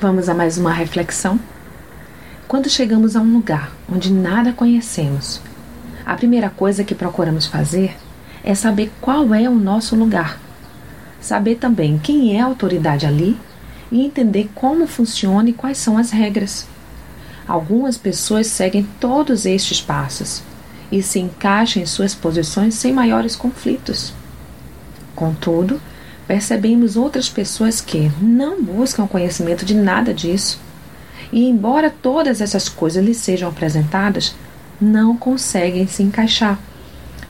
Vamos a mais uma reflexão? Quando chegamos a um lugar onde nada conhecemos, a primeira coisa que procuramos fazer é saber qual é o nosso lugar. Saber também quem é a autoridade ali e entender como funciona e quais são as regras. Algumas pessoas seguem todos estes passos e se encaixam em suas posições sem maiores conflitos. Contudo, percebemos outras pessoas que não buscam conhecimento de nada disso e, embora todas essas coisas lhes sejam apresentadas, não conseguem se encaixar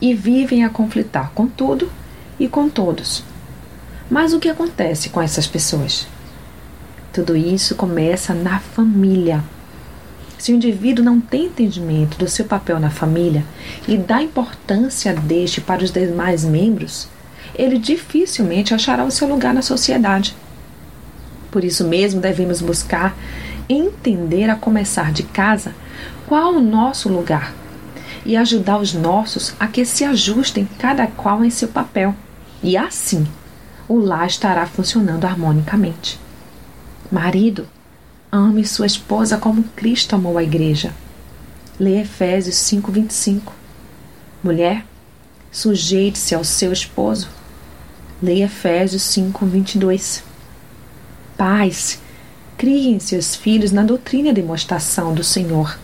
e vivem a conflitar com tudo e com todos. Mas o que acontece com essas pessoas? Tudo isso começa na família. Se o indivíduo não tem entendimento do seu papel na família e da importância deste para os demais membros, ele dificilmente achará o seu lugar na sociedade. Por isso mesmo devemos buscar entender a começar de casa qual o nosso lugar e ajudar os nossos a que se ajustem cada qual em seu papel. E assim, o lar estará funcionando harmonicamente. Marido, ame sua esposa como Cristo amou a igreja. Leia Efésios 5:25. Mulher, sujeite-se ao seu esposo. Leia Efésios 5:22. Pais, Criem seus filhos na doutrina e demonstração do Senhor.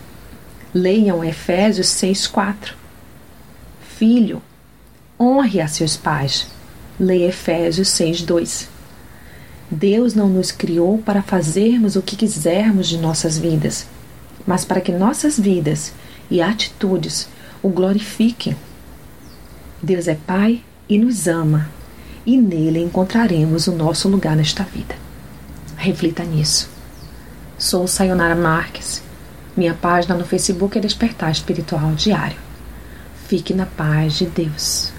Leiam Efésios 6,4. Filho, honre a seus pais. Leia Efésios 6,2. Deus não nos criou para fazermos o que quisermos de nossas vidas, mas para que nossas vidas e atitudes o glorifiquem. Deus é Pai e nos ama, e nele encontraremos o nosso lugar nesta vida. Reflita nisso. Sou Sayonara Marques. Minha página no Facebook é Despertar Espiritual Diário. Fique na paz de Deus.